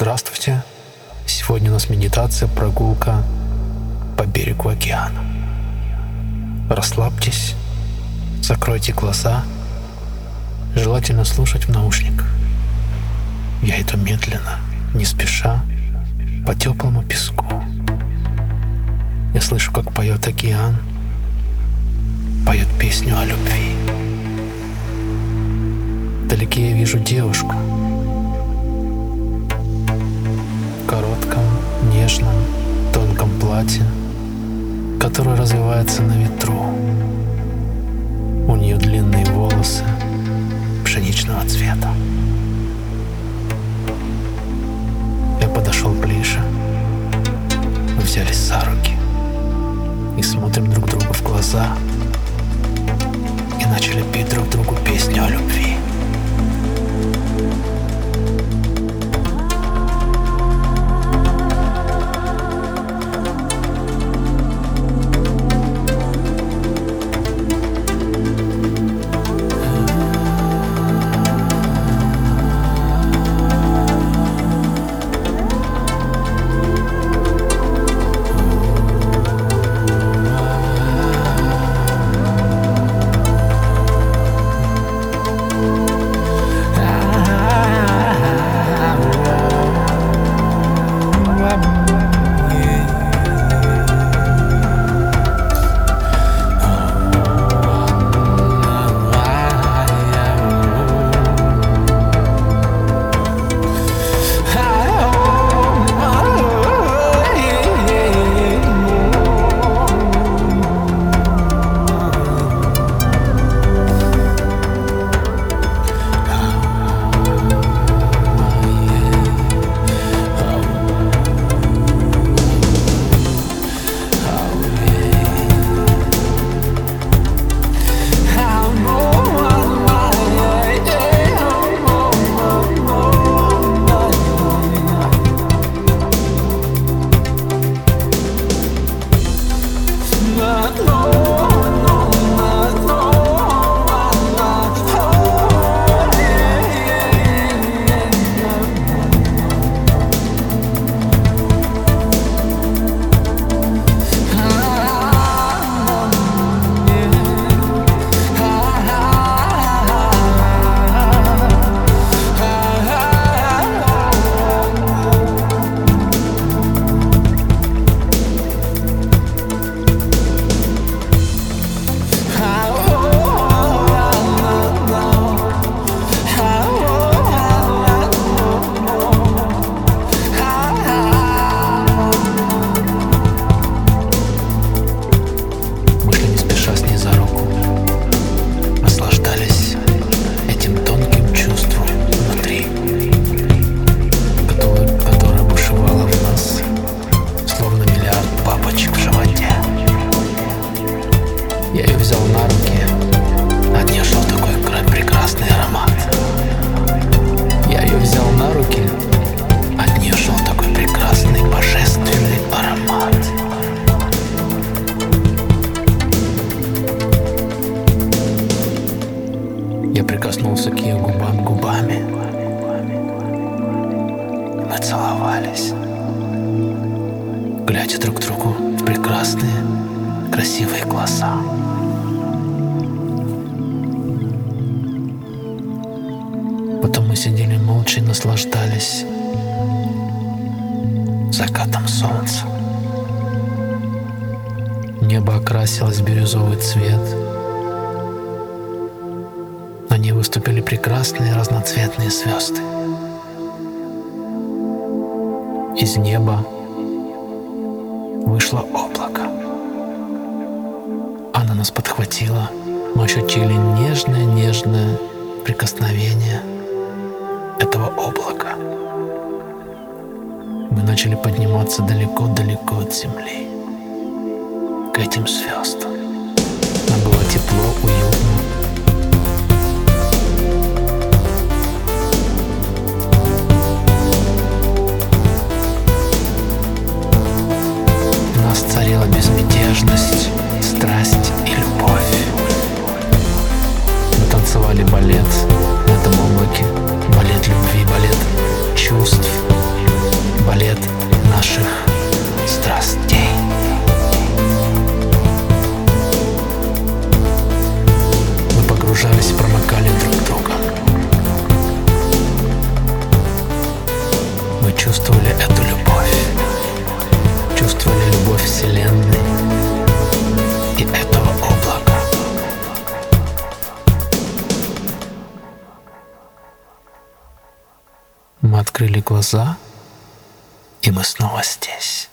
Здравствуйте. Сегодня у нас медитация, прогулка по берегу океана. Расслабьтесь, закройте глаза. Желательно слушать в наушниках. Я иду медленно, не спеша, по теплому песку. Я слышу, как поет океан, поет песню о любви. Вдалеке я вижу девушку нежном, тонком платье, которое развивается на ветру. У нее длинные волосы пшеничного цвета. Я подошел ближе. Мы взялись за руки и смотрим друг другу в глаза и начали петь друг другу песню о любви. Мы целовались, глядя друг другу в прекрасные, красивые глаза. Потом мы сидели молча и наслаждались закатом солнца. Небо окрасилось в бирюзовый цвет — на ней выступили прекрасные разноцветные звезды. Из неба вышло облако. Она нас подхватила. Мы ощутили нежное-нежное прикосновение этого облака. Мы начали подниматься далеко-далеко от земли, к этим звездам. Чувствовали эту любовь, чувствовали любовь Вселенной и этого облака. Мы открыли глаза, и мы снова здесь.